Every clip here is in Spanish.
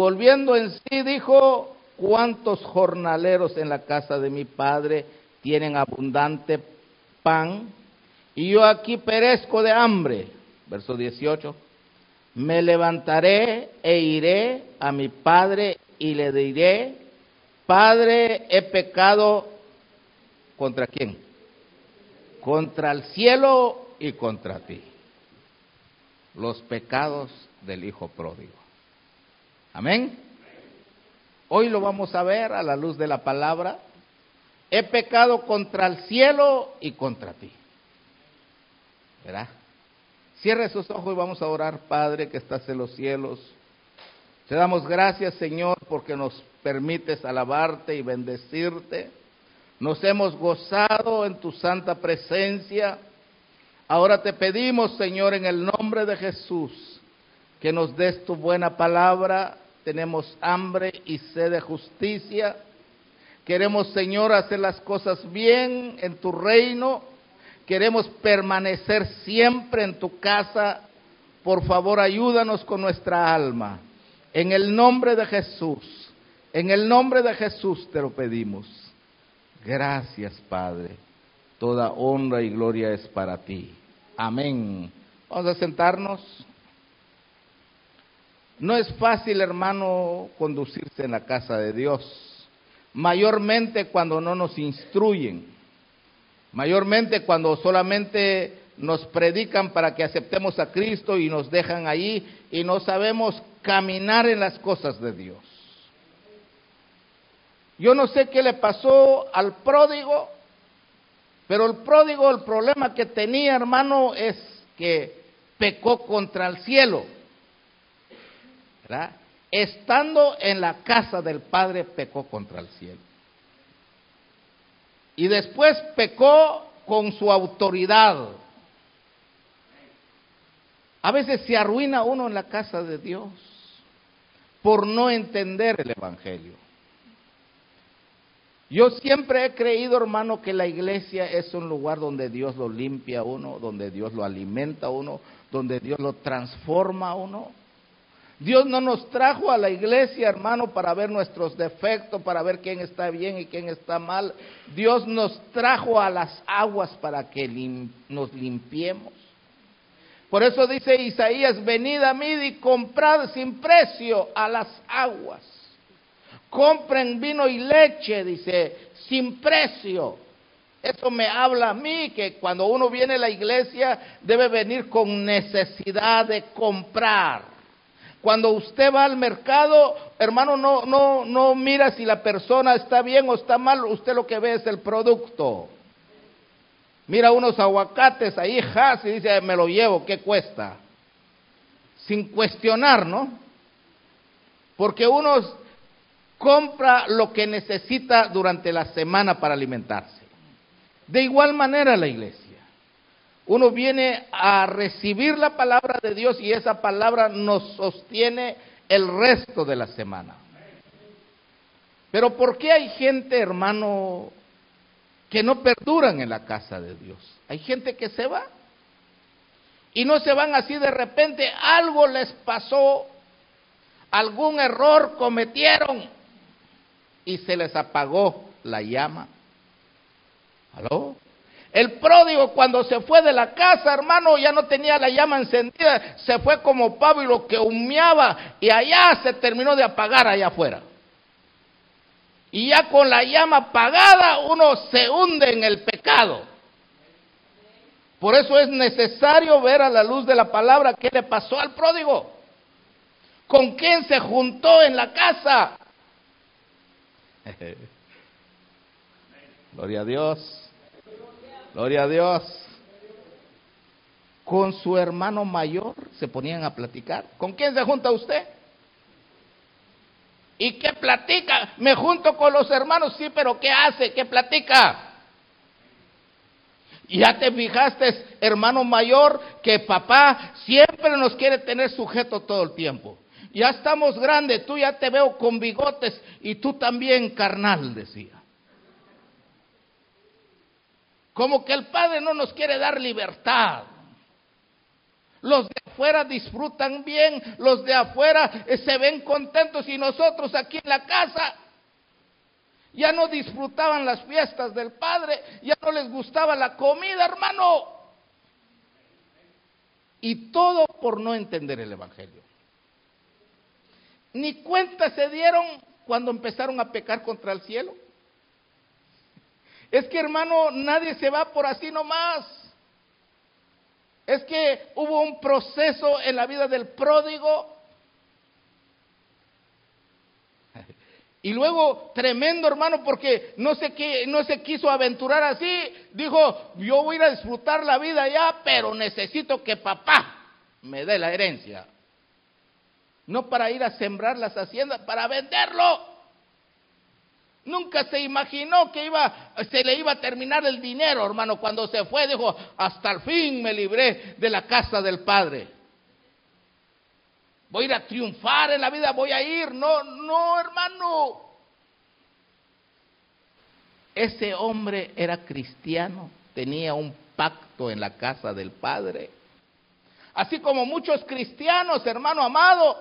Volviendo en sí dijo, ¿cuántos jornaleros en la casa de mi padre tienen abundante pan? Y yo aquí perezco de hambre. Verso 18. Me levantaré e iré a mi padre y le diré, Padre, he pecado contra quién? Contra el cielo y contra ti. Los pecados del Hijo pródigo. Amén. Hoy lo vamos a ver a la luz de la palabra. He pecado contra el cielo y contra ti. ¿Verdad? Cierre sus ojos y vamos a orar, Padre, que estás en los cielos. Te damos gracias, Señor, porque nos permites alabarte y bendecirte. Nos hemos gozado en tu santa presencia. Ahora te pedimos, Señor, en el nombre de Jesús, que nos des tu buena palabra. Tenemos hambre y sed de justicia. Queremos, Señor, hacer las cosas bien en tu reino. Queremos permanecer siempre en tu casa. Por favor, ayúdanos con nuestra alma. En el nombre de Jesús, en el nombre de Jesús te lo pedimos. Gracias, Padre. Toda honra y gloria es para ti. Amén. Vamos a sentarnos. No es fácil, hermano, conducirse en la casa de Dios, mayormente cuando no nos instruyen, mayormente cuando solamente nos predican para que aceptemos a Cristo y nos dejan ahí y no sabemos caminar en las cosas de Dios. Yo no sé qué le pasó al pródigo, pero el pródigo, el problema que tenía, hermano, es que pecó contra el cielo. Estando en la casa del Padre, pecó contra el cielo. Y después pecó con su autoridad. A veces se arruina uno en la casa de Dios por no entender el Evangelio. Yo siempre he creído, hermano, que la iglesia es un lugar donde Dios lo limpia a uno, donde Dios lo alimenta a uno, donde Dios lo transforma a uno. Dios no nos trajo a la iglesia, hermano, para ver nuestros defectos, para ver quién está bien y quién está mal. Dios nos trajo a las aguas para que nos limpiemos. Por eso dice Isaías, venid a mí y comprad sin precio a las aguas. Compren vino y leche, dice, sin precio. Eso me habla a mí que cuando uno viene a la iglesia debe venir con necesidad de comprar. Cuando usted va al mercado, hermano, no, no, no mira si la persona está bien o está mal, usted lo que ve es el producto. Mira unos aguacates ahí, jas, y dice, me lo llevo, ¿qué cuesta? Sin cuestionar, ¿no? Porque uno compra lo que necesita durante la semana para alimentarse. De igual manera la iglesia. Uno viene a recibir la palabra de Dios y esa palabra nos sostiene el resto de la semana. Pero ¿por qué hay gente, hermano, que no perduran en la casa de Dios? Hay gente que se va y no se van así de repente, algo les pasó, algún error cometieron y se les apagó la llama. ¿Aló? El pródigo cuando se fue de la casa, hermano, ya no tenía la llama encendida, se fue como pavo y lo que humeaba y allá se terminó de apagar allá afuera. Y ya con la llama apagada uno se hunde en el pecado. Por eso es necesario ver a la luz de la palabra qué le pasó al pródigo. ¿Con quién se juntó en la casa? Gloria a Dios. Gloria a Dios. Con su hermano mayor se ponían a platicar. ¿Con quién se junta usted? ¿Y qué platica? Me junto con los hermanos, sí, pero ¿qué hace? ¿Qué platica? Ya te fijaste, hermano mayor, que papá siempre nos quiere tener sujeto todo el tiempo. Ya estamos grandes, tú ya te veo con bigotes y tú también carnal, decía. Como que el Padre no nos quiere dar libertad. Los de afuera disfrutan bien, los de afuera eh, se ven contentos y nosotros aquí en la casa ya no disfrutaban las fiestas del Padre, ya no les gustaba la comida, hermano. Y todo por no entender el Evangelio. Ni cuenta se dieron cuando empezaron a pecar contra el cielo. Es que hermano, nadie se va por así nomás. Es que hubo un proceso en la vida del pródigo Y luego, tremendo hermano, porque no se, no se quiso aventurar así. Dijo, yo voy a ir a disfrutar la vida ya, pero necesito que papá me dé la herencia. No para ir a sembrar las haciendas, para venderlo. Nunca se imaginó que iba, se le iba a terminar el dinero, hermano. Cuando se fue, dijo, hasta el fin me libré de la casa del Padre. Voy a ir a triunfar en la vida, voy a ir. No, no, hermano. Ese hombre era cristiano, tenía un pacto en la casa del Padre. Así como muchos cristianos, hermano amado,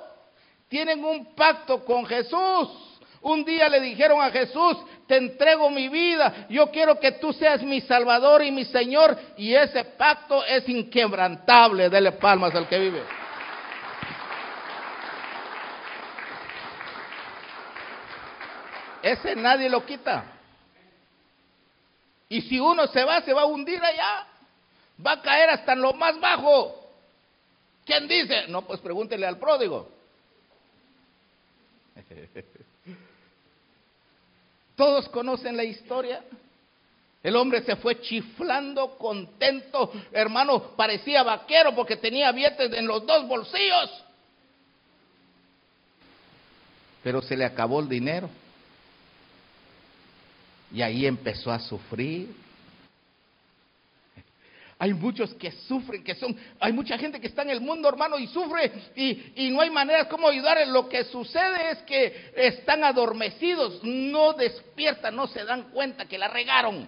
tienen un pacto con Jesús. Un día le dijeron a Jesús, te entrego mi vida, yo quiero que tú seas mi Salvador y mi Señor, y ese pacto es inquebrantable. Dele palmas al que vive. Ese nadie lo quita. Y si uno se va, se va a hundir allá. Va a caer hasta en lo más bajo. ¿Quién dice? No, pues pregúntele al pródigo. Todos conocen la historia. El hombre se fue chiflando, contento. Hermano, parecía vaquero porque tenía billetes en los dos bolsillos. Pero se le acabó el dinero. Y ahí empezó a sufrir. Hay muchos que sufren, que son, hay mucha gente que está en el mundo, hermano, y sufre y, y no hay manera como ayudarles. Lo que sucede es que están adormecidos, no despiertan, no se dan cuenta que la regaron.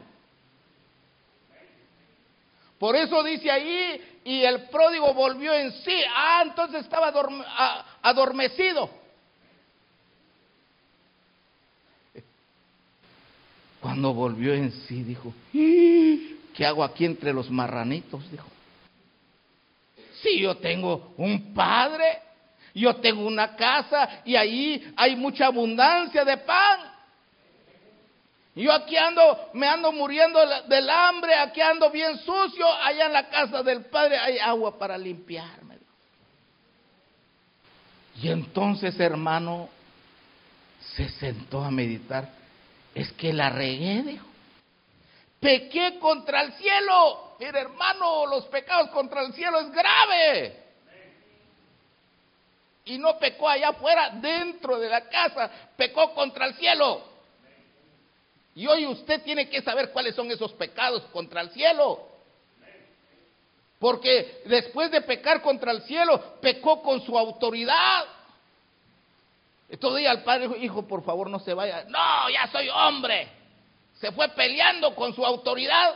Por eso dice ahí, y el pródigo volvió en sí. Ah, entonces estaba adormecido. Cuando volvió en sí, dijo, ¿qué hago aquí entre los marranitos? Dijo, si yo tengo un padre, yo tengo una casa y ahí hay mucha abundancia de pan. Yo aquí ando, me ando muriendo del hambre, aquí ando bien sucio, allá en la casa del Padre hay agua para limpiarme. Y entonces, hermano, se sentó a meditar es que la regué, dijo. Pequé contra el cielo. Mira, hermano, los pecados contra el cielo es grave. Y no pecó allá afuera, dentro de la casa, pecó contra el cielo. Y hoy usted tiene que saber cuáles son esos pecados contra el cielo. Porque después de pecar contra el cielo, pecó con su autoridad. Todavía el padre hijo, por favor no se vaya. No, ya soy hombre. Se fue peleando con su autoridad.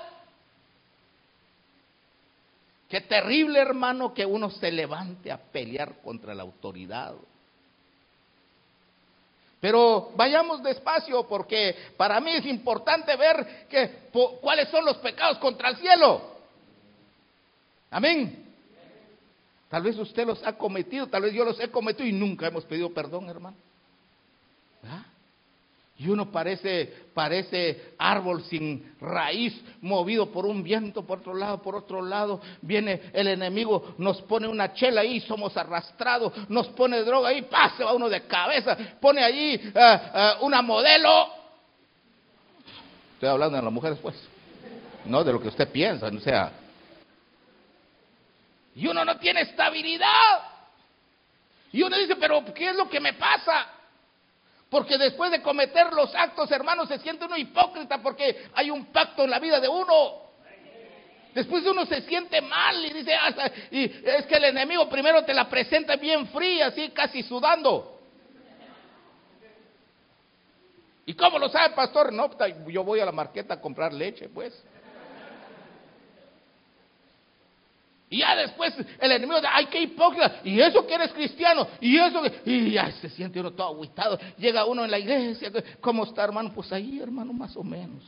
Qué terrible, hermano, que uno se levante a pelear contra la autoridad. Pero vayamos despacio porque para mí es importante ver cuáles son los pecados contra el cielo. Amén. Tal vez usted los ha cometido, tal vez yo los he cometido y nunca hemos pedido perdón, hermano. Y uno parece, parece árbol sin raíz, movido por un viento por otro lado, por otro lado. Viene el enemigo, nos pone una chela ahí, somos arrastrados, nos pone droga ahí, pase va uno de cabeza, pone allí eh, eh, una modelo. Estoy hablando de las mujeres, pues, no de lo que usted piensa, o sea. Y uno no tiene estabilidad. Y uno dice, pero ¿qué es lo que me pasa? Porque después de cometer los actos, hermanos, se siente uno hipócrita porque hay un pacto en la vida de uno. Después uno se siente mal y dice, hasta, y es que el enemigo primero te la presenta bien fría, así casi sudando. ¿Y cómo lo sabe, pastor? No, yo voy a la marqueta a comprar leche, pues. Y ya después el enemigo dice, ay, qué hipócrita, y eso que eres cristiano, y eso que, y ya se siente uno todo aguitado. Llega uno en la iglesia, ¿cómo está, hermano? Pues ahí, hermano, más o menos.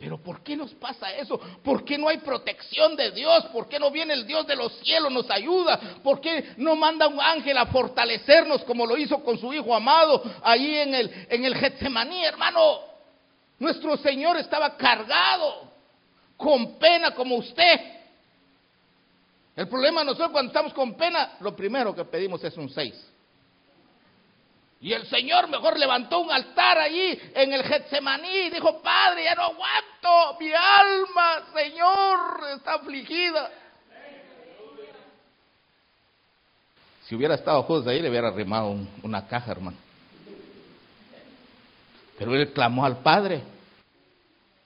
Pero ¿por qué nos pasa eso? ¿Por qué no hay protección de Dios? ¿Por qué no viene el Dios de los cielos, nos ayuda? ¿Por qué no manda un ángel a fortalecernos como lo hizo con su Hijo amado ahí en el, en el Getsemaní, hermano? Nuestro Señor estaba cargado, con pena como usted. El problema nosotros cuando estamos con pena, lo primero que pedimos es un 6. Y el Señor mejor levantó un altar allí en el Getsemaní y dijo, Padre, ya no aguanto, mi alma, Señor, está afligida. Si hubiera estado Judas ahí, le hubiera arrimado una caja, hermano. Pero él clamó al Padre.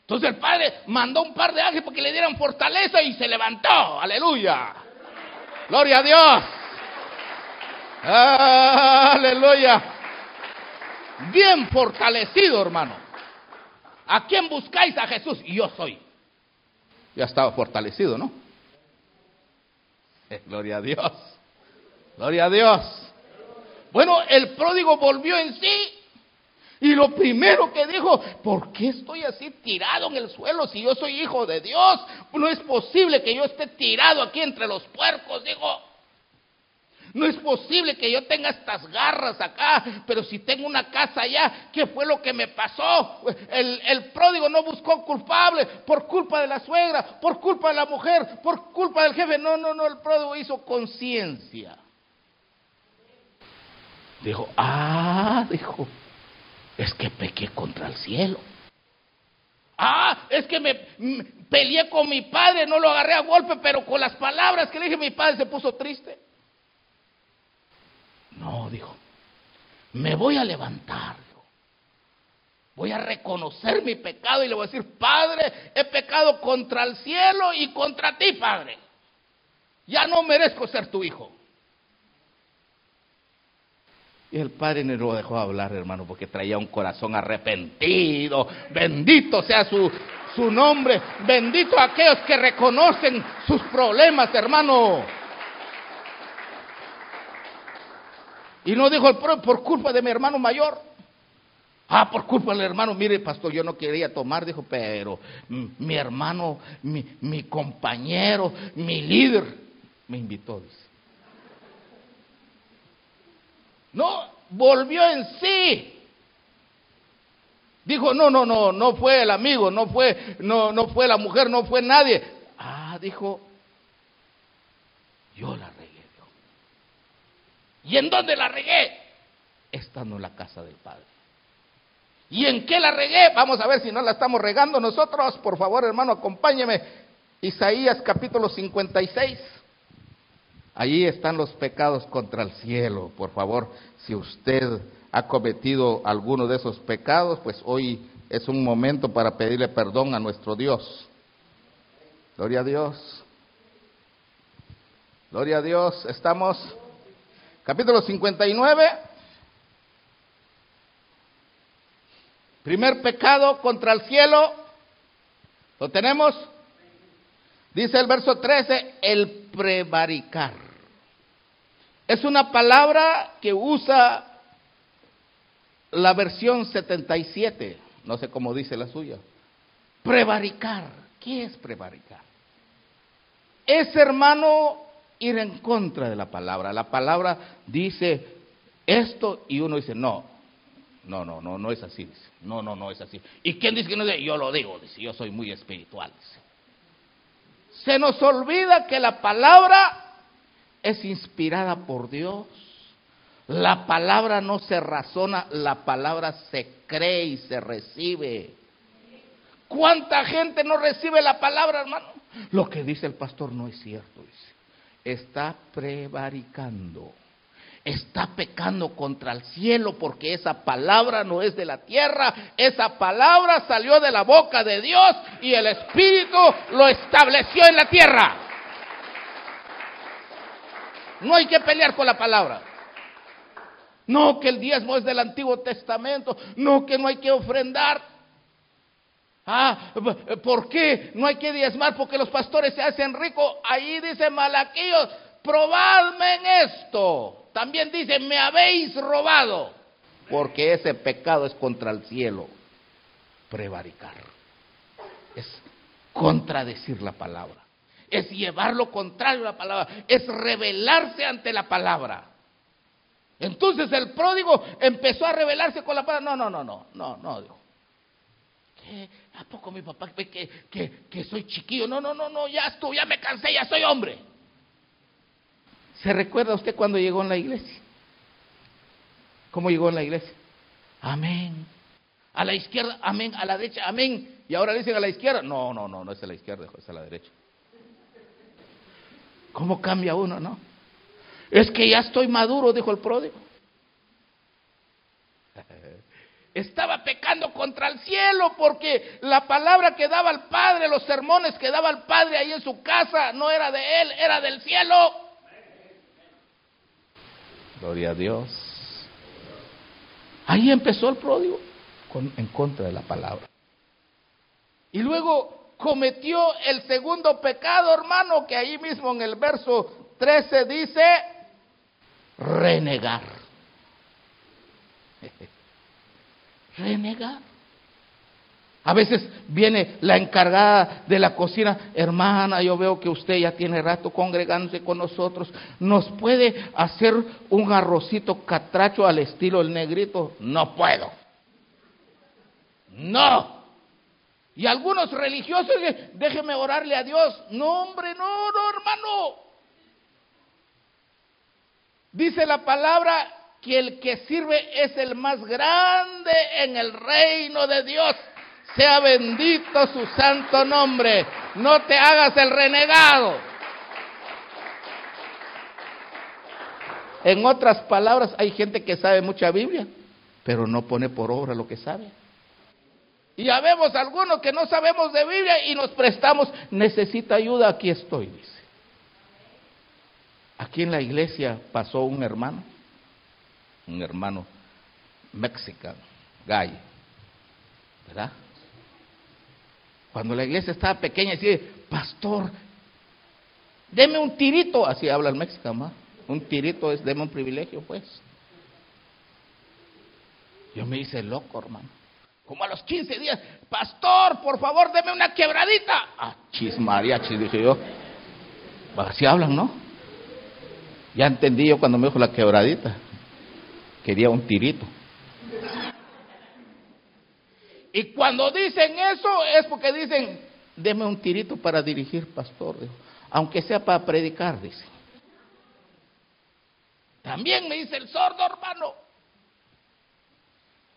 Entonces el Padre mandó un par de ángeles para que le dieran fortaleza y se levantó. Aleluya. Gloria a Dios. Aleluya bien fortalecido, hermano. ¿A quién buscáis a Jesús? Y yo soy. Ya estaba fortalecido, ¿no? Eh, gloria a Dios. Gloria a Dios. Bueno, el pródigo volvió en sí. Y lo primero que dijo, ¿por qué estoy así tirado en el suelo si yo soy hijo de Dios? No es posible que yo esté tirado aquí entre los puercos, dijo. No es posible que yo tenga estas garras acá, pero si tengo una casa allá, ¿qué fue lo que me pasó? El, pródigo no buscó culpable por culpa de la suegra, por culpa de la mujer, por culpa del jefe. No, no, no, el pródigo hizo conciencia. Dijo, ah, dijo, es que pequé contra el cielo. Ah, es que me, me peleé con mi padre, no lo agarré a golpe, pero con las palabras que le dije mi padre se puso triste. No, dijo, me voy a levantar. Voy a reconocer mi pecado y le voy a decir, Padre, he pecado contra el cielo y contra ti, Padre. Ya no merezco ser tu hijo. Y el padre no lo dejó hablar, hermano, porque traía un corazón arrepentido. Bendito sea su, su nombre. Bendito a aquellos que reconocen sus problemas, hermano. Y no dijo el por culpa de mi hermano mayor. Ah, por culpa del hermano, mire, pastor, yo no quería tomar, dijo, pero mi hermano, mi, mi compañero, mi líder, me invitó, dice. No, volvió en sí. Dijo, no, no, no, no fue el amigo, no fue, no, no fue la mujer, no fue nadie. Ah, dijo, yo la ¿Y en dónde la regué? Estando en la casa del Padre. ¿Y en qué la regué? Vamos a ver si no la estamos regando nosotros. Por favor, hermano, acompáñeme. Isaías capítulo 56. Allí están los pecados contra el cielo. Por favor, si usted ha cometido alguno de esos pecados, pues hoy es un momento para pedirle perdón a nuestro Dios. Gloria a Dios. Gloria a Dios. Estamos capítulo 59. Primer pecado contra el cielo. ¿Lo tenemos? Dice el verso 13, el prevaricar. Es una palabra que usa la versión 77, no sé cómo dice la suya. Prevaricar. ¿Qué es prevaricar? Es, hermano, ir en contra de la palabra. La palabra dice esto y uno dice, no, no, no, no, no es así. Dice. No, no, no es así. ¿Y quién dice que no es Yo lo digo, dice, yo soy muy espiritual. Se nos olvida que la palabra es inspirada por Dios. La palabra no se razona, la palabra se cree y se recibe. ¿Cuánta gente no recibe la palabra, hermano? Lo que dice el pastor no es cierto, está prevaricando, está pecando contra el cielo porque esa palabra no es de la tierra, esa palabra salió de la boca de Dios y el Espíritu lo estableció en la tierra. No hay que pelear con la palabra. No, que el diezmo es del Antiguo Testamento. No, que no hay que ofrendar. Ah, ¿por qué no hay que diezmar? Porque los pastores se hacen ricos. Ahí dice Malaquíos, probadme en esto. También dice, me habéis robado. Porque ese pecado es contra el cielo. Prevaricar. Es contradecir la palabra. Es llevar lo contrario a la palabra. Es rebelarse ante la palabra. Entonces el pródigo empezó a rebelarse con la palabra. No, no, no, no, no, no, dijo. ¿Qué? ¿A poco mi papá que, que, que soy chiquillo? No, no, no, no, ya estoy, ya me cansé, ya soy hombre. ¿Se recuerda usted cuando llegó en la iglesia? ¿Cómo llegó en la iglesia? Amén. A la izquierda, amén. A la derecha, amén. Y ahora dicen a la izquierda. No, no, no, no es a la izquierda, es a la derecha. ¿Cómo cambia uno, no? Es que ya estoy maduro, dijo el pródigo. Estaba pecando contra el cielo porque la palabra que daba el Padre, los sermones que daba el Padre ahí en su casa, no era de él, era del cielo. Gloria a Dios. Ahí empezó el pródigo en contra de la palabra. Y luego cometió el segundo pecado, hermano, que ahí mismo en el verso 13 dice, renegar. renegar. A veces viene la encargada de la cocina, hermana, yo veo que usted ya tiene rato congregándose con nosotros, ¿nos puede hacer un arrocito catracho al estilo del negrito? No puedo. No. Y algunos religiosos, déjeme orarle a Dios. No, hombre, no, no, hermano. Dice la palabra que el que sirve es el más grande en el reino de Dios. Sea bendito su santo nombre. No te hagas el renegado. En otras palabras, hay gente que sabe mucha Biblia, pero no pone por obra lo que sabe. Y ya vemos algunos que no sabemos de Biblia y nos prestamos, necesita ayuda, aquí estoy, dice. Aquí en la iglesia pasó un hermano, un hermano mexicano, gay, ¿verdad? Cuando la iglesia estaba pequeña, decía, pastor, deme un tirito, así habla el mexicano, un tirito es, deme un privilegio, pues. Yo me hice loco, hermano. Como a los 15 días, pastor, por favor, deme una quebradita. Ah, chis mariachi, dije yo. Así hablan, ¿no? Ya entendí yo cuando me dijo la quebradita. Quería un tirito. Y cuando dicen eso es porque dicen, deme un tirito para dirigir, pastor. Aunque sea para predicar, dice. También me dice el sordo, hermano.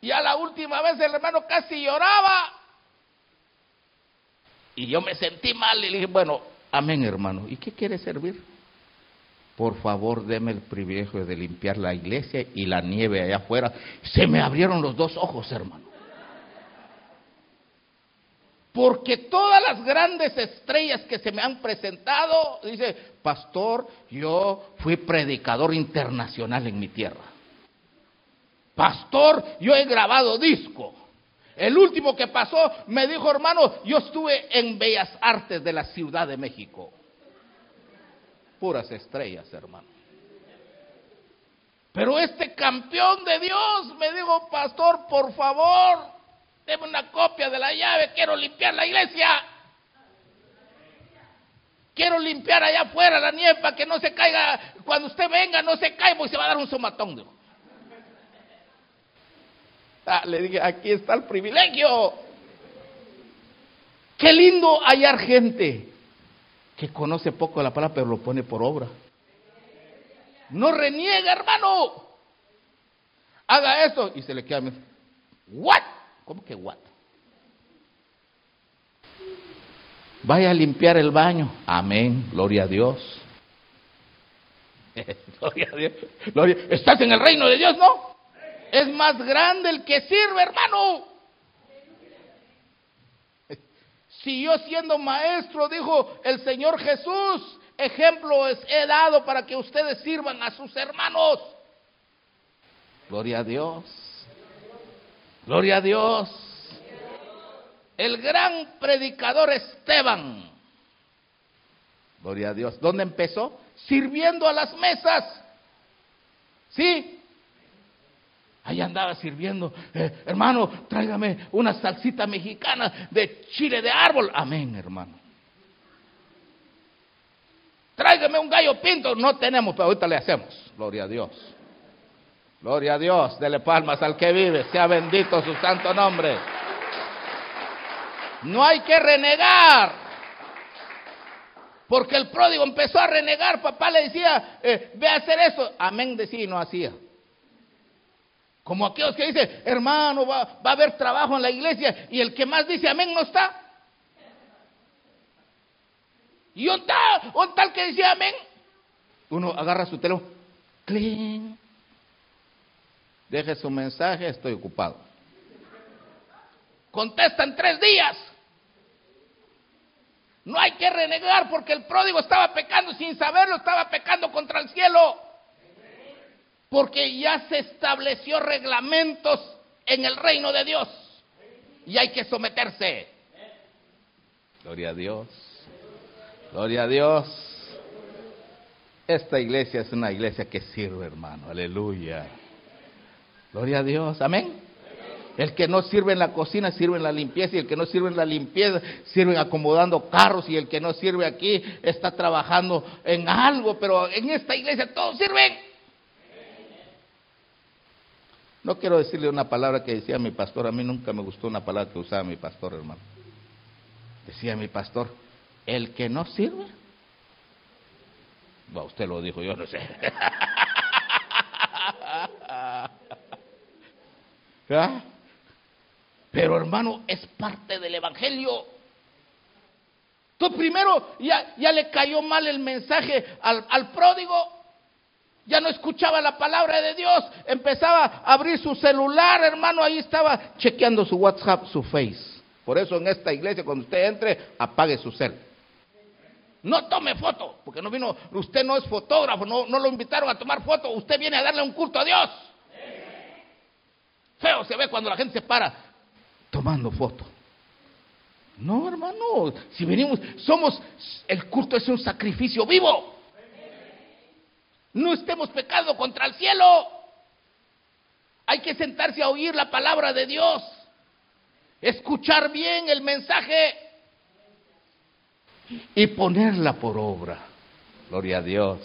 Y a la última vez el hermano casi lloraba. Y yo me sentí mal y le dije, bueno, amén hermano. ¿Y qué quiere servir? Por favor, deme el privilegio de limpiar la iglesia y la nieve allá afuera. Se me abrieron los dos ojos, hermano. Porque todas las grandes estrellas que se me han presentado, dice, pastor, yo fui predicador internacional en mi tierra. Pastor, yo he grabado disco. El último que pasó me dijo, hermano, yo estuve en Bellas Artes de la Ciudad de México. Puras estrellas, hermano. Pero este campeón de Dios me dijo, pastor, por favor, deme una copia de la llave, quiero limpiar la iglesia. Quiero limpiar allá afuera la nieve para que no se caiga, cuando usted venga no se caiga porque se va a dar un somatón. Dijo. Ah, le dije, aquí está el privilegio. Qué lindo hallar gente que conoce poco la palabra, pero lo pone por obra. No reniega, hermano. Haga eso y se le queda. ¿What? ¿Cómo que what? Vaya a limpiar el baño. Amén. Gloria a Dios. Gloria a Dios. ¿Estás en el reino de Dios? No. Es más grande el que sirve, hermano. Si yo siendo maestro, dijo el Señor Jesús, ejemplo he dado para que ustedes sirvan a sus hermanos. Gloria a Dios. Gloria a Dios. El gran predicador Esteban. Gloria a Dios. ¿Dónde empezó? Sirviendo a las mesas. ¿Sí? Ahí andaba sirviendo, eh, hermano, tráigame una salsita mexicana de chile de árbol. Amén, hermano. Tráigame un gallo pinto. No tenemos, pero ahorita le hacemos. Gloria a Dios. Gloria a Dios. Dele palmas al que vive. Sea bendito su santo nombre. No hay que renegar. Porque el pródigo empezó a renegar. Papá le decía, eh, ve a hacer eso. Amén decía y no hacía. Como aquellos que dicen, hermano, va, a haber trabajo en la iglesia y el que más dice amén no está. Y un tal, un tal que dice amén. Uno agarra su teléfono, clean. Deje su mensaje, estoy ocupado. Contesta en tres días. No hay que renegar porque el pródigo estaba pecando sin saberlo, estaba pecando contra el cielo porque ya se estableció reglamentos en el reino de Dios y hay que someterse. Gloria a Dios. Gloria a Dios. Esta iglesia es una iglesia que sirve, hermano. Aleluya. Gloria a Dios. Amén. El que no sirve en la cocina sirve en la limpieza y el que no sirve en la limpieza sirve acomodando carros y el que no sirve aquí está trabajando en algo, pero en esta iglesia todos sirven. No quiero decirle una palabra que decía mi pastor, a mí nunca me gustó una palabra que usaba mi pastor, hermano. Decía mi pastor, el que no sirve. Bueno, usted lo dijo, yo no sé. ¿Ah? Pero hermano, es parte del Evangelio. Tú primero ya, ya le cayó mal el mensaje al, al pródigo ya no escuchaba la palabra de Dios, empezaba a abrir su celular, hermano, ahí estaba chequeando su WhatsApp, su Face. Por eso en esta iglesia, cuando usted entre, apague su cel. No tome foto, porque no vino, usted no es fotógrafo, no, no lo invitaron a tomar foto, usted viene a darle un culto a Dios. Feo se ve cuando la gente se para tomando foto. No, hermano, si venimos, somos, el culto es un sacrificio vivo. No estemos pecando contra el cielo. Hay que sentarse a oír la palabra de Dios, escuchar bien el mensaje y ponerla por obra. Gloria a Dios.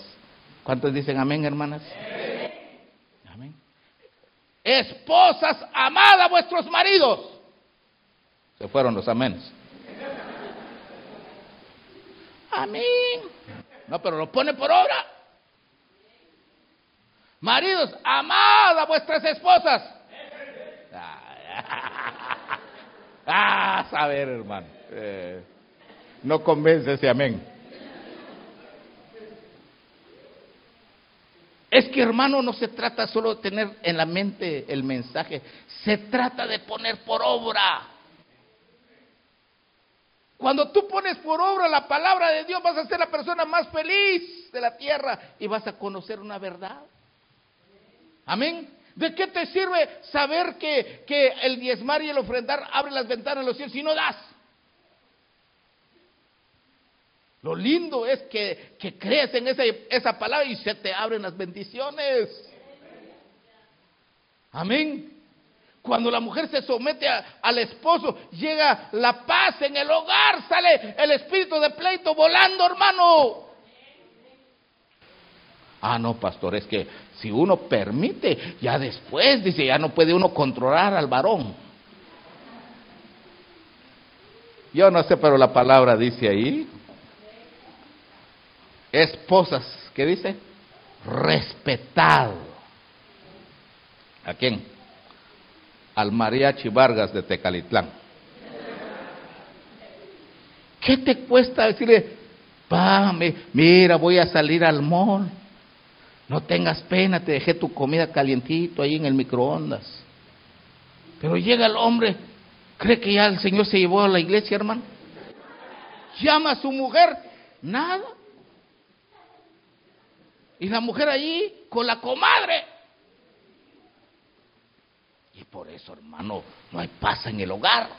¿Cuántos dicen amén, hermanas? Amén. Esposas, amad a vuestros maridos. Se fueron los amenes. Amén. No, pero lo pone por obra. Maridos, amad a vuestras esposas. Ah, saber, hermano. Eh, no convence ese amén. Es que, hermano, no se trata solo de tener en la mente el mensaje, se trata de poner por obra. Cuando tú pones por obra la palabra de Dios, vas a ser la persona más feliz de la tierra y vas a conocer una verdad. Amén. ¿De qué te sirve saber que, que, el diezmar y el ofrendar abre las ventanas de los cielos si no das? Lo lindo es que, que crees en esa, esa palabra y se te abren las bendiciones. Amén. Cuando la mujer se somete al esposo, llega la paz en el hogar, sale el espíritu de pleito volando, hermano. Ah, no, pastor, es que si uno permite, ya después, dice, ya no puede uno controlar al varón. Yo no sé, pero la palabra dice ahí, esposas, ¿qué dice? Respetado. ¿A quién? Al mariachi Vargas de Tecalitlán. ¿Qué te cuesta decirle, pa, mira, voy a salir al mall? No tengas pena, te dejé tu comida calientito ahí en el microondas. Pero llega el hombre, cree que ya el Señor se llevó a la iglesia, hermano. Llama a su mujer, nada. Y la mujer allí con la comadre. Y por eso, hermano, no hay paz en el hogar.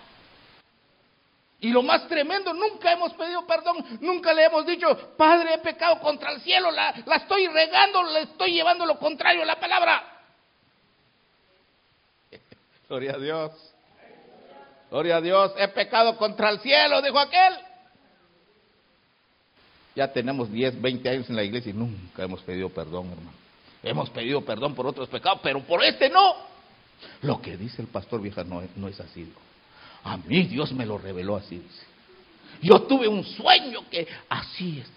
Y lo más tremendo, nunca hemos pedido perdón, nunca le hemos dicho, Padre, he pecado contra el cielo, la, estoy regando, le estoy llevando lo contrario a la palabra. Gloria a Dios. Gloria a Dios, he pecado contra el cielo, dijo aquel. Ya tenemos 10, 20 años en la iglesia y nunca hemos pedido perdón, hermano. Hemos pedido perdón por otros pecados, pero por este no. Lo que dice el pastor vieja no, no es así. A mí Dios me lo reveló así, dice. Yo tuve un sueño que así es.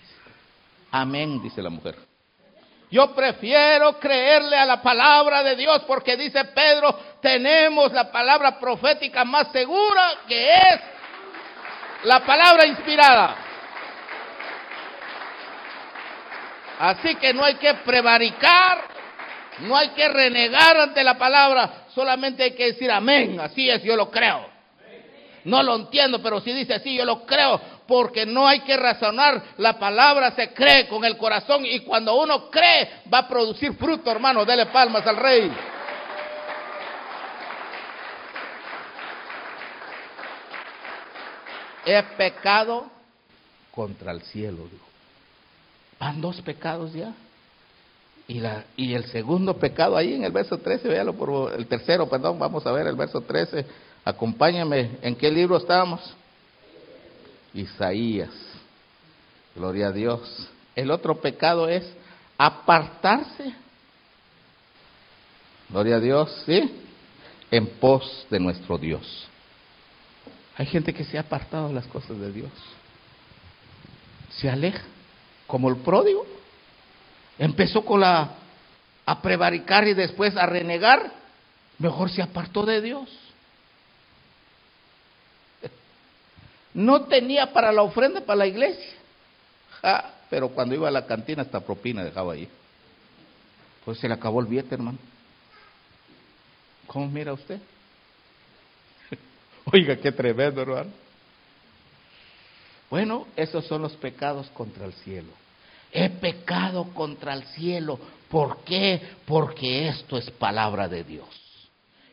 Amén, dice la mujer. Yo prefiero creerle a la palabra de Dios porque dice Pedro, tenemos la palabra profética más segura que es la palabra inspirada. Así que no hay que prevaricar, no hay que renegar ante la palabra, solamente hay que decir amén, así es, yo lo creo. No lo entiendo, pero si dice así, yo lo creo, porque no hay que razonar, la palabra se cree con el corazón y cuando uno cree va a producir fruto, hermano, dele palmas al rey. He pecado contra el cielo. Van dos pecados ya. Y, la, y el segundo pecado ahí en el verso 13, véalo por el tercero, perdón, vamos a ver el verso 13. Acompáñame, ¿en qué libro estábamos? Isaías. Gloria a Dios. El otro pecado es apartarse. Gloria a Dios, ¿sí? En pos de nuestro Dios. Hay gente que se ha apartado de las cosas de Dios. Se aleja como el pródigo. Empezó con la a prevaricar y después a renegar, mejor se apartó de Dios. No tenía para la ofrenda para la iglesia, pero cuando iba a la cantina hasta propina dejaba ahí. Pues se le acabó el billete, hermano. ¿Cómo mira usted? Oiga, qué tremendo, hermano. Bueno, esos son los pecados contra el cielo. He pecado contra el cielo. ¿Por qué? Porque esto es palabra de Dios.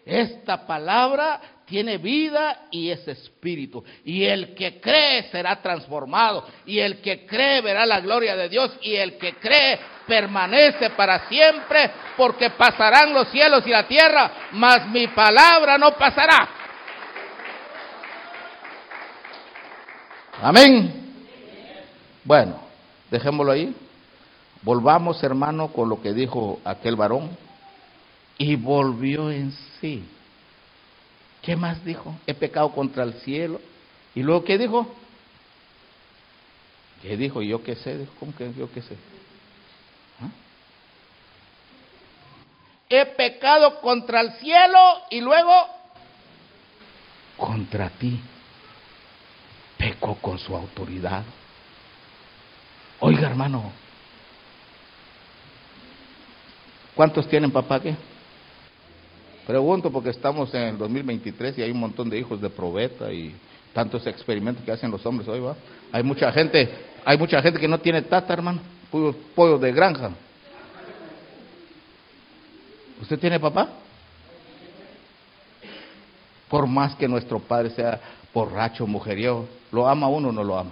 Esta palabra tiene vida y es espíritu. Y el que cree será transformado. Y el que cree verá la gloria de Dios. Y el que cree permanece para siempre porque pasarán los cielos y la tierra, mas mi palabra no pasará. Amén. Bueno, dejémoslo ahí. Volvamos, hermano, con lo que dijo aquel varón. Y volvió en sí. ¿Qué más dijo? He pecado contra el cielo. ¿Y luego qué dijo? ¿Qué dijo? Yo qué sé. ¿Cómo que yo qué sé? ¿Ah? He pecado contra el cielo y luego contra ti pecó con su autoridad. Oiga, hermano, ¿cuántos tienen papá qué? Pregunto porque estamos en el 2023 y hay un montón de hijos de probeta y tantos experimentos que hacen los hombres hoy, ¿va? Hay mucha gente, hay mucha gente que no tiene tata, hermano, pollo de granja. ¿Usted tiene papá? Por más que nuestro padre sea borracho, mujeriego, ¿lo ama uno o no lo ama?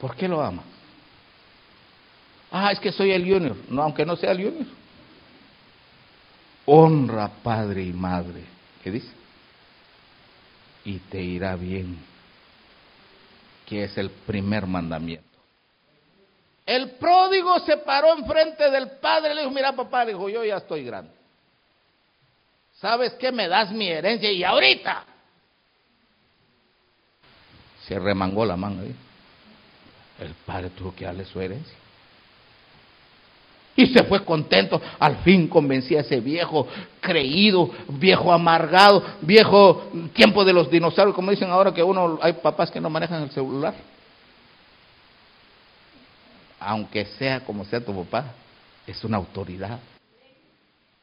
¿Por qué lo ama? Ah, es que soy el junior. No, aunque no sea el junior. Honra padre y madre. ¿Qué dice? Y te irá bien. Que es el primer mandamiento. El pródigo se paró enfrente del padre y le dijo, mira papá, le dijo, yo ya estoy grande. ¿Sabes qué? Me das mi herencia y ahorita. Se remangó la mano ahí. El padre tuvo que darle su herencia. Y se fue contento. Al fin convencía a ese viejo creído, viejo amargado, viejo tiempo de los dinosaurios, como dicen ahora que uno, hay papás que no manejan el celular. Aunque sea como sea tu papá, es una autoridad.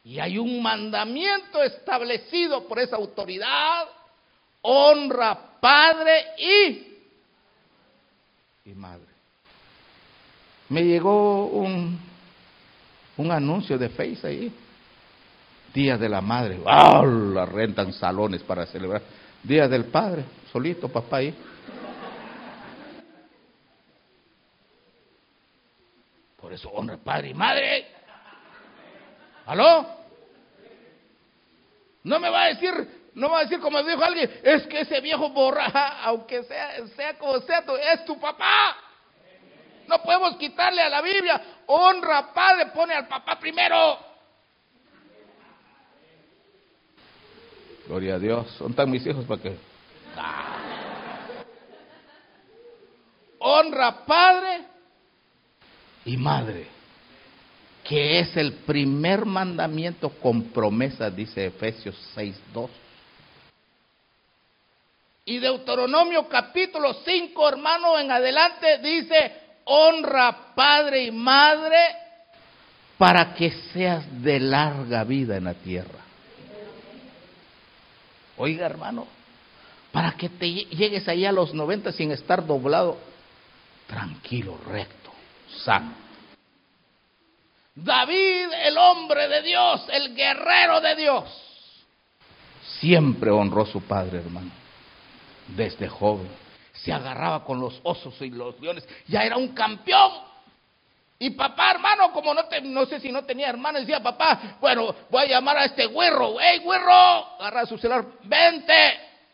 Y hay un mandamiento establecido por esa autoridad. Honra padre y, y madre. Me llegó un, un anuncio de Face ahí. Día de la madre. ¡Ah! La rentan salones para celebrar. Día del padre. Solito, papá ahí. Por eso honra padre y madre. ¿Aló? No me va a decir, no va a decir como dijo alguien, es que ese viejo borraja, aunque sea, sea como sea, es tu papá. No podemos quitarle a la Biblia, honra padre, pone al papá primero. Gloria a Dios. ¿Dónde están mis hijos para qué? Honra padre y madre que es el primer mandamiento con promesa, dice Efesios 6.2. Y Deuteronomio capítulo 5, hermano, en adelante dice, honra padre y madre para que seas de larga vida en la tierra. Oiga, hermano, para que te llegues allá a los 90 sin estar doblado, tranquilo, recto, sano. David, el hombre de Dios, el guerrero de Dios, siempre honró a su padre, hermano, desde joven. Se agarraba con los osos y los leones, ya era un campeón. Y papá, hermano, como no, te, no sé si no tenía hermano, decía papá, bueno, voy a llamar a este güerro, hey güerro, agarra su celular, vente,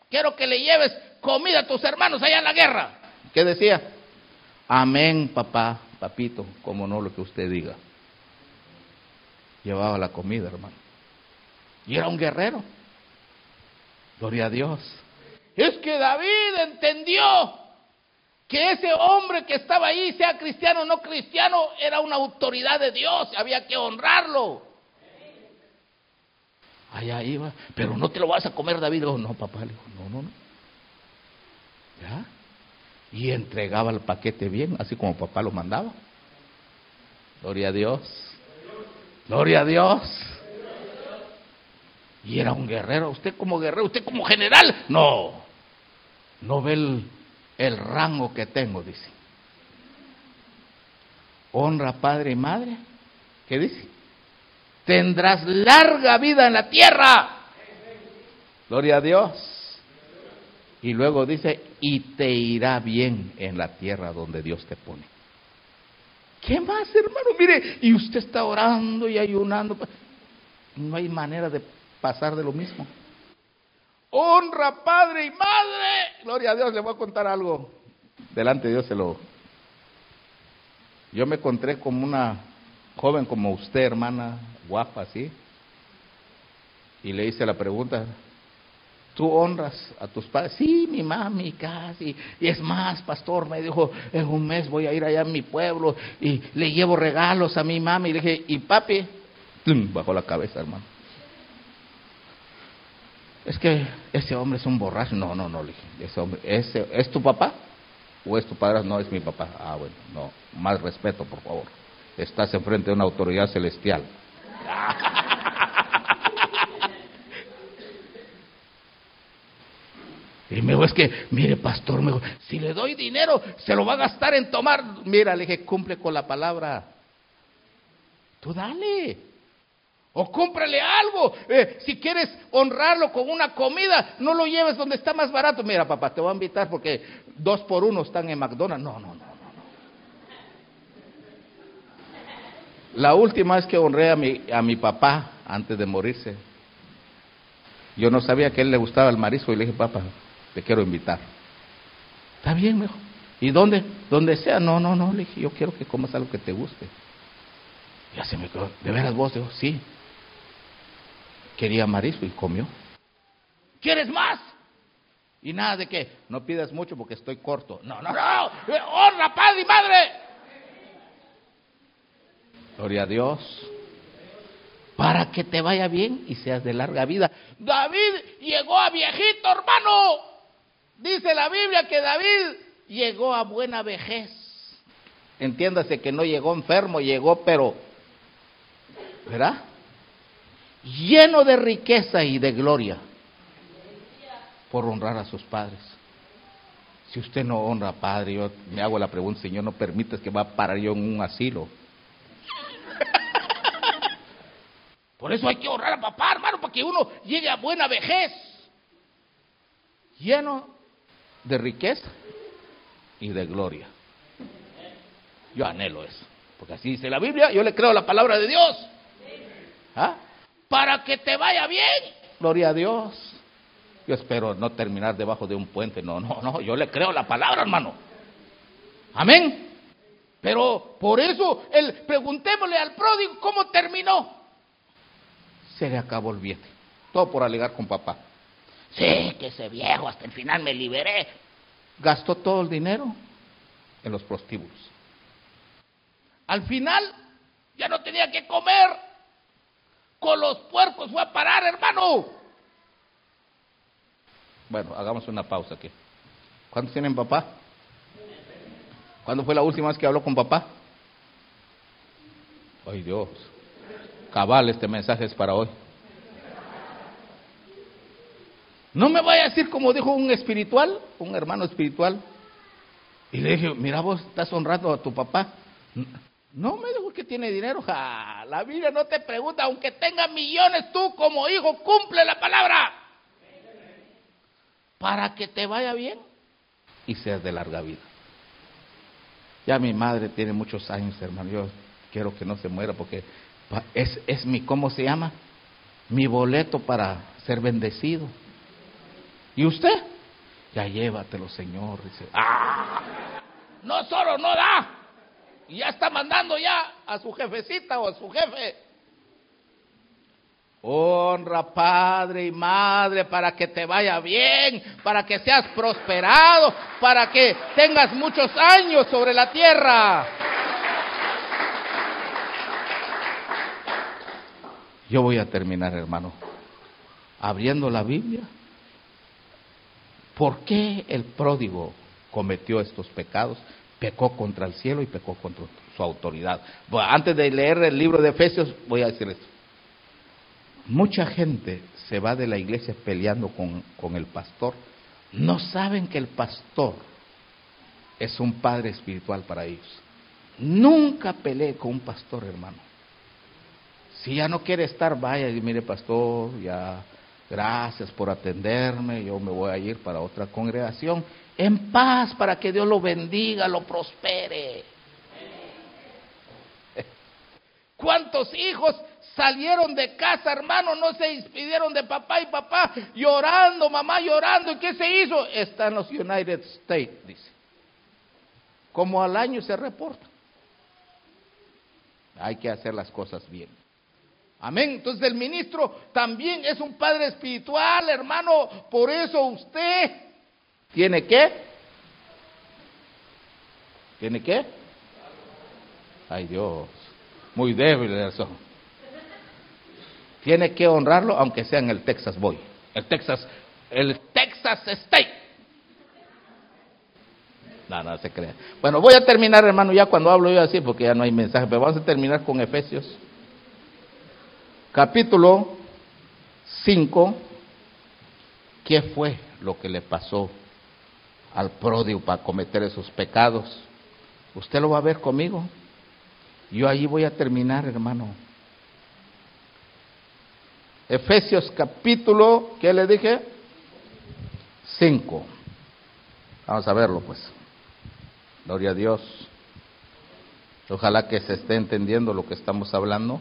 quiero que le lleves comida a tus hermanos allá en la guerra. ¿Qué decía? Amén, papá, papito, como no lo que usted diga llevaba la comida, hermano. Y era un guerrero. Gloria a Dios. Es que David entendió que ese hombre que estaba ahí, sea cristiano o no cristiano, era una autoridad de Dios, había que honrarlo. Allá iba, pero no te lo vas a comer, David. no, papá, le dijo, no, no, no. ¿Ya? Y entregaba el paquete bien, así como papá lo mandaba. Gloria a Dios. Gloria a Dios. Y era un guerrero. Usted como guerrero, usted como general. No. No ve el, rango que tengo, dice. Honra padre y madre. ¿Qué dice? Tendrás larga vida en la tierra. Gloria a Dios. Y luego dice, y te irá bien en la tierra donde Dios te pone. ¿Qué más, hermano? Mire, y usted está orando y ayunando. No hay manera de pasar de lo mismo. Honra, padre y madre. Gloria a Dios, le voy a contar algo. Delante de Dios se lo. Yo me encontré como una joven como usted, hermana, guapa, ¿sí? Y le hice la pregunta, ¿Tú honras a tus padres? Sí, mi mami, casi. Y es más, pastor, me dijo, en un mes voy a ir allá a mi pueblo y le llevo regalos a mi mami. Y le dije, ¿y papi? Bajó la cabeza, hermano. Es que ese hombre es un borracho. No, no, no, le dije, ese hombre, ese, ¿es tu papá? ¿O es tu padre? No, es mi papá. Ah, bueno, no, más respeto, por favor. Estás enfrente de una autoridad celestial. Y me dijo, es que, mire, pastor, me dijo, si le doy dinero, se lo va a gastar en tomar. Mira, le dije, cumple con la palabra. Tú dale. O cómprale algo. Eh, si quieres honrarlo con una comida, no lo lleves donde está más barato. Mira, papá, te voy a invitar porque dos por uno están en McDonald's. No, no, no, no. La última vez que honré a mi, a mi papá antes de morirse, yo no sabía que a él le gustaba el marisco y le dije, papá, te quiero invitar. Está bien, mejor. ¿Y dónde? Donde sea. No, no, no, le dije, yo quiero que comas algo que te guste. Ya se me quedó, ¿de veras vos? Dijo, sí. Quería marisco y comió. ¿Quieres más? Y nada de que no pidas mucho porque estoy corto. No, no, no. Honra, padre y madre. Gloria a Dios. Para que te vaya bien y seas de larga vida. David llegó a viejito, hermano. Dice la Biblia que David llegó a buena vejez. Entiéndase que no llegó enfermo, llegó pero ¿verdad? Lleno de riqueza y de gloria por honrar a sus padres. Si usted no honra a padre, yo me hago la pregunta, Señor, no permites que va a parar yo en un asilo. Por eso hay que honrar a papá, hermano, para que uno llegue a buena vejez. Lleno de riqueza y de gloria. Yo anhelo eso. Porque así dice la Biblia, yo le creo la palabra de Dios. ¿Ah? Para que te vaya bien. Gloria a Dios. Yo espero no terminar debajo de un puente. No, no, no. Yo le creo la palabra, hermano. Amén. Pero por eso, preguntémosle al pródigo cómo terminó. Se le acabó el billete. Todo por alegar con papá. Sí, que ese viejo, hasta el final me liberé. Gastó todo el dinero en los prostíbulos. Al final, ya no tenía que comer. Con los puercos fue a parar, hermano. Bueno, hagamos una pausa aquí. ¿Cuántos tienen papá? ¿Cuándo fue la última vez que habló con papá? Ay Dios, cabal, este mensaje es para hoy. No me vaya a decir como dijo un espiritual, un hermano espiritual. Y le dije, mira vos estás honrando a tu papá. No me dijo que tiene dinero. la Biblia no te pregunta, aunque tenga millones, tú como hijo cumple la palabra. Para que te vaya bien y seas de larga vida. Ya mi madre tiene muchos años, hermano. Yo quiero que no se muera porque es, es mi, ¿cómo se llama? Mi boleto para ser bendecido. ¿Y usted? Ya llévatelo, Señor. Dice, ¡ah! No solo no da, y ya está mandando ya a su jefecita o a su jefe. Honra padre y madre para que te vaya bien, para que seas prosperado, para que tengas muchos años sobre la tierra. Yo voy a terminar, hermano, abriendo la Biblia. ¿Por qué el pródigo cometió estos pecados? Pecó contra el cielo y pecó contra su autoridad. antes de leer el libro de Efesios, voy a decir esto. Mucha gente se va de la iglesia peleando con, con el pastor. No saben que el pastor es un padre espiritual para ellos. Nunca peleé con un pastor, hermano. Si ya no quiere estar, vaya y mire, pastor, ya gracias por atenderme, yo me voy a ir para otra congregación en paz para que Dios lo bendiga, lo prospere. ¿Cuántos hijos salieron de casa, hermano? No se despidieron de papá y papá llorando, mamá llorando. ¿Y qué se hizo? Está en los United States, dice. Como al año se reporta. Hay que hacer las cosas bien. Amén. Entonces el ministro también es un padre espiritual, hermano. Por eso usted ¿Tiene qué? ¿Tiene qué? Ay Dios, muy débil eso. Tiene que honrarlo aunque sea en el Texas Boy, el Texas, el Texas State. No, no se crea. Bueno, voy a terminar, hermano, ya cuando hablo yo así, porque ya no hay mensaje, pero vamos a terminar con Efesios. Capítulo 5. ¿Qué fue lo que le pasó al pródigo para cometer esos pecados. Usted lo va a ver conmigo. Yo ahí voy a terminar, hermano. Efesios capítulo, ¿qué le dije? 5. Vamos a verlo pues. Gloria a Dios. Ojalá que se esté entendiendo lo que estamos hablando.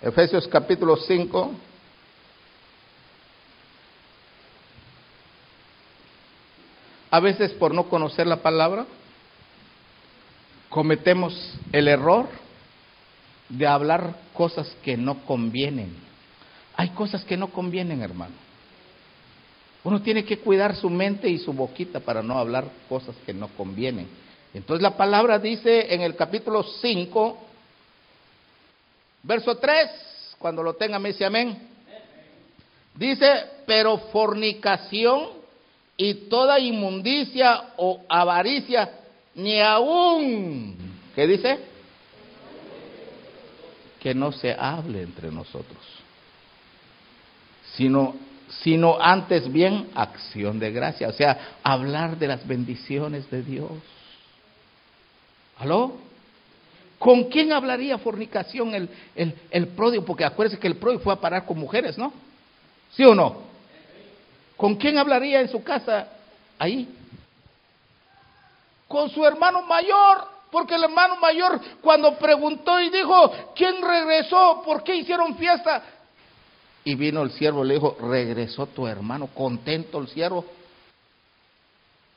Efesios capítulo 5. A veces por no conocer la palabra, cometemos el error de hablar cosas que no convienen. Hay cosas que no convienen, hermano. Uno tiene que cuidar su mente y su boquita para no hablar cosas que no convienen. Entonces la palabra dice en el capítulo 5, verso 3, cuando lo tenga me dice amén. Dice, pero fornicación y toda inmundicia o avaricia, ni aún, ¿qué dice? que no se hable entre nosotros, sino, sino antes bien acción de gracia, o sea, hablar de las bendiciones de Dios. ¿Aló? ¿Con quién hablaría fornicación el, el, el pródigo? Porque acuérdense que el pródigo fue a parar con mujeres, ¿no? ¿Sí o no? ¿Con quién hablaría en su casa ahí? Con su hermano mayor, porque el hermano mayor cuando preguntó y dijo, ¿quién regresó? ¿Por qué hicieron fiesta? Y vino el siervo, le dijo, regresó tu hermano, contento el siervo.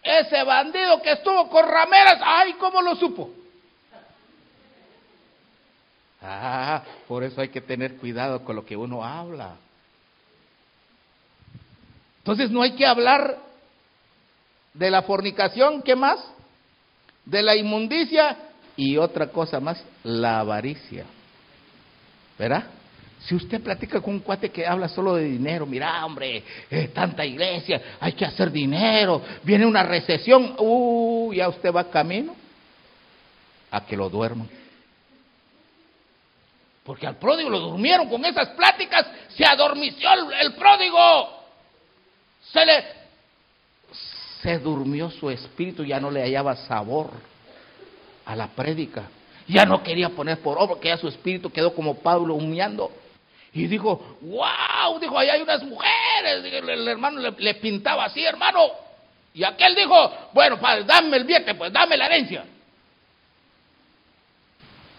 Ese bandido que estuvo con rameras, ay, ¿cómo lo supo? Ah, por eso hay que tener cuidado con lo que uno habla. Entonces no hay que hablar de la fornicación, ¿qué más? De la inmundicia y otra cosa más, la avaricia. ¿Verdad? Si usted platica con un cuate que habla solo de dinero, mira, hombre, eh, tanta iglesia, hay que hacer dinero, viene una recesión, uh, ya usted va camino a que lo duerman. Porque al pródigo lo durmieron con esas pláticas, se adormició el, pródigo. Se le se durmió su espíritu, ya no le hallaba sabor a la prédica. Ya no quería poner por obra, que ya su espíritu quedó como Pablo humeando. Y dijo, wow, dijo, ahí hay unas mujeres. El, hermano le, pintaba así, hermano. Y aquel dijo, bueno, padre, dame el billete, pues dame la herencia.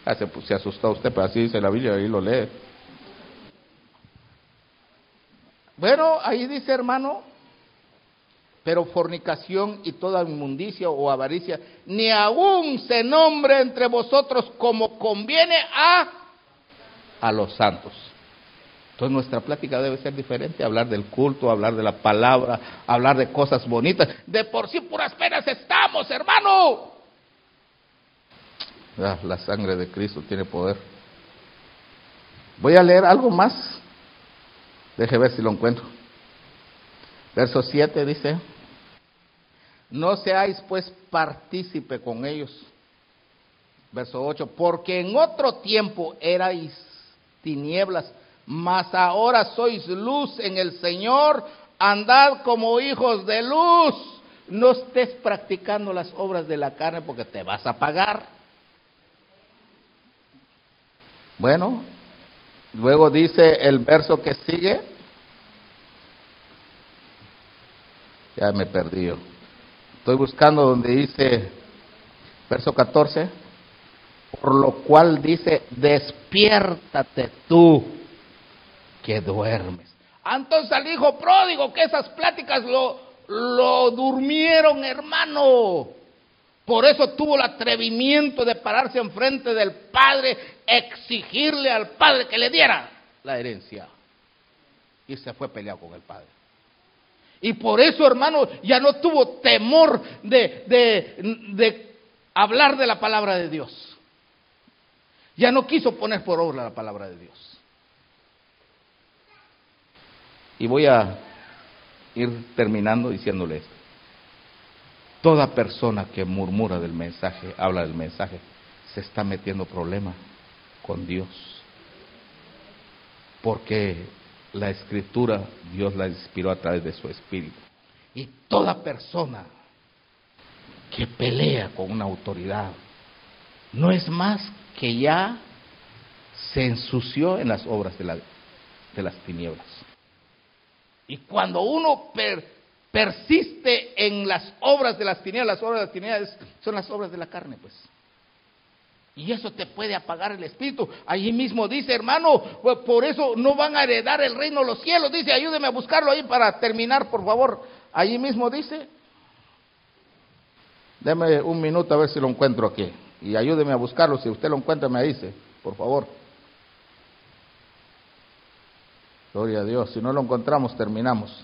Se, se asustó usted, pero así dice la Biblia, ahí lo lee. Bueno, ahí dice hermano, pero fornicación y toda inmundicia o avaricia, ni aún se nombre entre vosotros como conviene a, a los santos. Entonces nuestra plática debe ser diferente, hablar del culto, hablar de la palabra, hablar de cosas bonitas. De por sí puras penas estamos, hermano. Ah, la sangre de Cristo tiene poder. Voy a leer algo más. Deje ver si lo encuentro. Verso 7 dice, no seáis pues partícipe con ellos. Verso 8, porque en otro tiempo erais tinieblas, mas ahora sois luz en el Señor, andad como hijos de luz. No estés practicando las obras de la carne porque te vas a pagar. Bueno, luego dice el verso que sigue. Ya me perdí. Estoy buscando donde dice, verso 14, por lo cual dice, despiértate tú que duermes. Entonces al hijo pródigo, que esas pláticas lo, lo durmieron, hermano. Por eso tuvo el atrevimiento de pararse enfrente del padre, exigirle al padre que le diera la herencia. Y se fue peleado con el padre. Y por eso, hermano, ya no tuvo temor de, de, de hablar de la palabra de Dios. Ya no quiso poner por obra la palabra de Dios. Y voy a ir terminando diciéndole esto. Toda persona que murmura del mensaje, habla del mensaje, se está metiendo problema con Dios. Porque la escritura Dios la inspiró a través de su espíritu. Y toda persona que pelea con una autoridad no es más que ya se ensució en las obras de, la, de las tinieblas. Y cuando uno per, persiste en las obras de las tinieblas, las obras de las tinieblas son las obras de la carne, pues. Y eso te puede apagar el espíritu. Allí mismo dice, hermano, pues, por eso no van a heredar el reino de los cielos. Dice, ayúdeme a buscarlo ahí para terminar, por favor. Allí mismo dice. Deme un minuto a ver si lo encuentro aquí. Y ayúdeme a buscarlo. Si usted lo encuentra, me dice, por favor. Gloria a Dios. Si no lo encontramos, terminamos.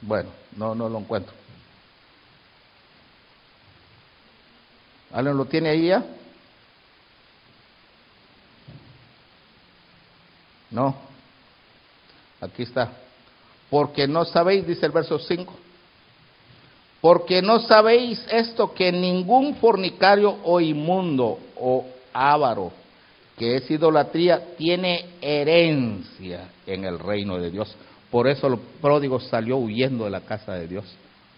Bueno, no, no lo encuentro. ¿Alguien lo tiene ahí ya? No. Aquí está. Porque no sabéis, dice el verso 5. Porque no sabéis esto que ningún fornicario o inmundo o avaro que es idolatría, tiene herencia en el reino de Dios. Por eso el pródigo salió huyendo de la casa de Dios,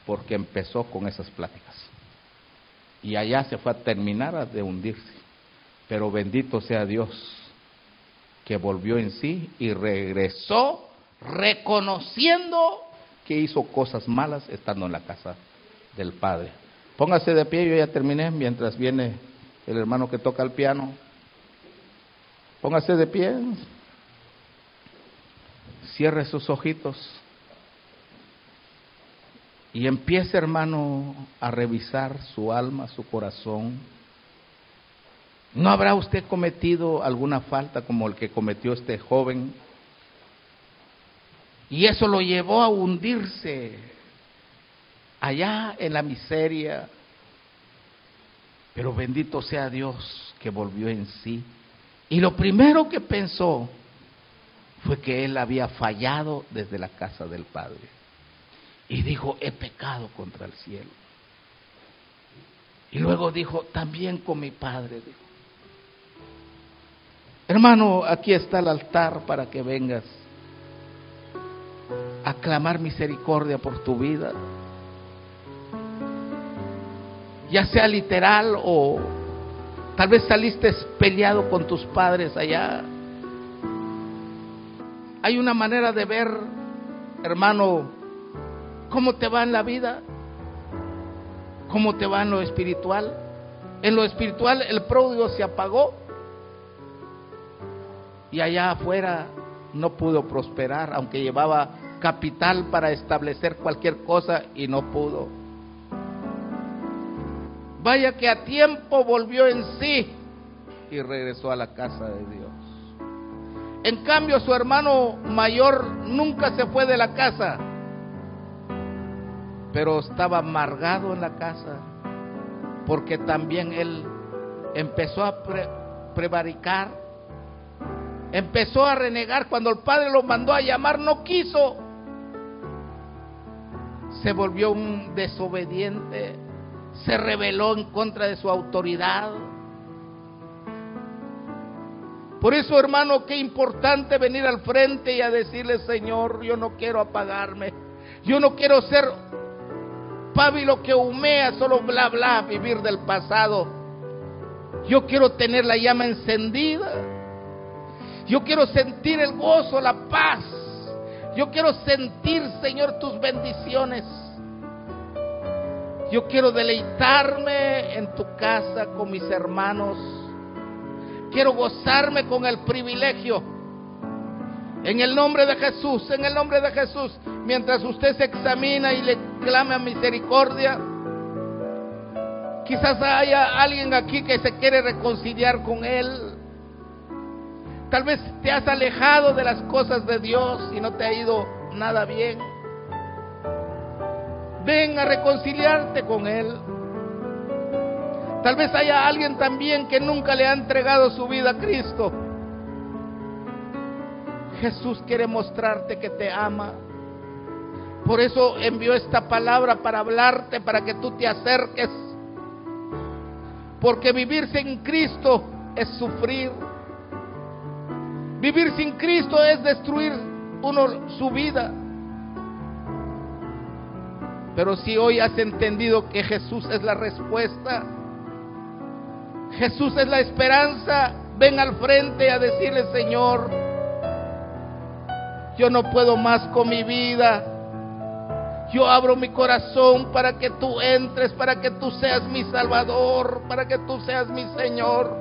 porque empezó con esas pláticas. Y allá se fue a terminar de hundirse. Pero bendito sea Dios, que volvió en sí y regresó reconociendo que hizo cosas malas estando en la casa del Padre. Póngase de pie, yo ya terminé mientras viene el hermano que toca el piano. Póngase de pie. Cierre sus ojitos. Y empiece, hermano, a revisar su alma, su corazón. ¿No habrá usted cometido alguna falta como el que cometió este joven? Y eso lo llevó a hundirse allá en la miseria. Pero bendito sea Dios que volvió en sí. Y lo primero que pensó fue que él había fallado desde la casa del Padre. Y dijo, he pecado contra el cielo. Y luego dijo, también con mi Padre. Dijo. Hermano, aquí está el altar para que vengas a clamar misericordia por tu vida. Ya sea literal o tal vez saliste peleado con tus padres allá. Hay una manera de ver, hermano, cómo te va en la vida, cómo te va en lo espiritual. En lo espiritual el pródigo se apagó y allá afuera no pudo prosperar, aunque llevaba capital para establecer cualquier cosa y no pudo. Vaya que a tiempo volvió en sí y regresó a la casa de Dios. En cambio, su hermano mayor nunca se fue de la casa, pero estaba amargado en la casa, porque también él empezó a prevaricar, empezó a renegar. Cuando el padre lo mandó a llamar, no quiso se volvió un desobediente, se rebeló en contra de su autoridad. Por eso, hermano, qué importante venir al frente y a decirle, Señor, yo no quiero apagarme, yo no quiero ser pábilo que humea, solo bla, bla, vivir del pasado. Yo quiero tener la llama encendida. Yo quiero sentir el gozo, la paz, yo quiero sentir, Señor, tus bendiciones. Yo quiero deleitarme en tu casa con mis hermanos. Quiero gozarme con el privilegio. En el nombre de Jesús, en el nombre de Jesús, mientras usted se examina y le clama misericordia, quizás haya alguien aquí que se quiere reconciliar con Él. Tal vez te has alejado de las cosas de Dios y no te ha ido nada bien. Ven a reconciliarte con Él. Tal vez haya alguien también que nunca le ha entregado su vida a Cristo. Jesús quiere mostrarte que te ama. Por eso envió esta palabra para hablarte, para que tú te acerques. Porque vivir sin Cristo es sufrir. Vivir sin Cristo es destruir uno su vida. Pero si hoy has entendido que Jesús es la respuesta, Jesús es la esperanza, ven al frente a decirle, Señor, yo no puedo más con mi vida. Yo abro mi corazón para que tú entres, para que tú seas mi Salvador, para que tú seas mi Señor.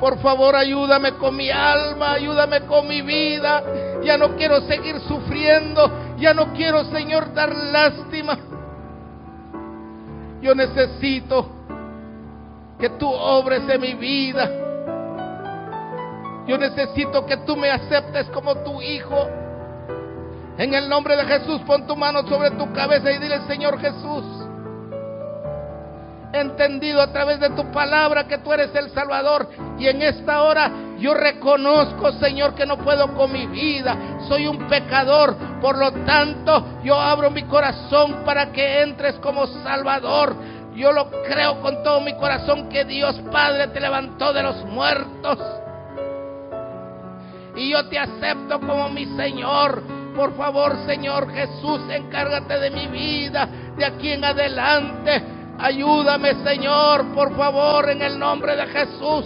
Por favor, ayúdame con mi alma, ayúdame con mi vida. Ya no quiero seguir sufriendo. Ya no quiero, Señor, dar lástima. Yo necesito que tú obres en mi vida. Yo necesito que tú me aceptes como tu hijo. En el nombre de Jesús, pon tu mano sobre tu cabeza y dile, Señor Jesús, entendido a través de tu palabra que tú eres el Salvador. Y en esta hora yo reconozco, Señor, que no puedo con mi vida. Soy un pecador. Por lo tanto, yo abro mi corazón para que entres como Salvador. Yo lo creo con todo mi corazón que Dios Padre te levantó de los muertos. Y yo te acepto como mi Señor. Por favor, Señor Jesús, encárgate de mi vida de aquí en adelante. Ayúdame, Señor, por favor, en el nombre de Jesús.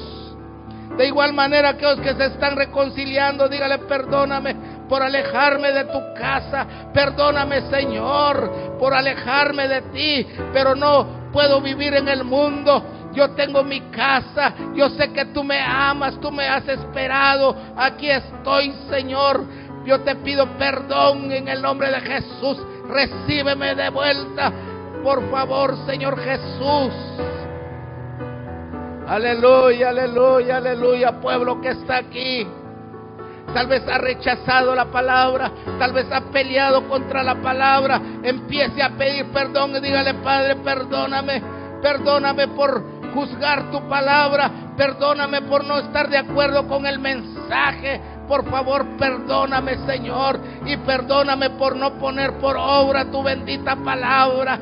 De igual manera que los que se están reconciliando, dígale, perdóname por alejarme de tu casa. Perdóname, Señor, por alejarme de ti. Pero no puedo vivir en el mundo. Yo tengo mi casa. Yo sé que tú me amas, tú me has esperado. Aquí estoy, Señor. Yo te pido perdón en el nombre de Jesús. Recíbeme de vuelta. Por favor, Señor Jesús. Aleluya, aleluya, aleluya, pueblo que está aquí. Tal vez ha rechazado la palabra, tal vez ha peleado contra la palabra. Empiece a pedir perdón y dígale, Padre, perdóname, perdóname por juzgar tu palabra, perdóname por no estar de acuerdo con el mensaje. Por favor, perdóname, Señor, y perdóname por no poner por obra tu bendita palabra.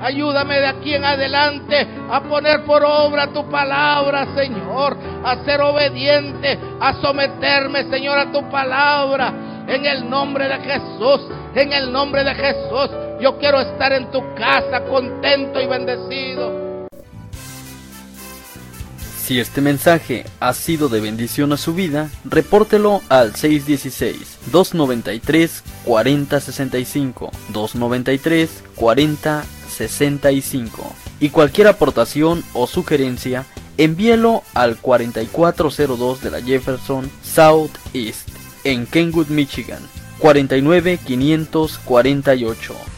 Ayúdame de aquí en adelante a poner por obra tu palabra, Señor. A ser obediente, a someterme, Señor, a tu palabra. En el nombre de Jesús, en el nombre de Jesús. Yo quiero estar en tu casa contento y bendecido. Si este mensaje ha sido de bendición a su vida, repórtelo al 616-293-4065, 293-4065. 65. Y cualquier aportación o sugerencia, envíelo al 4402 de la Jefferson South East en Kenwood, Michigan. 49548.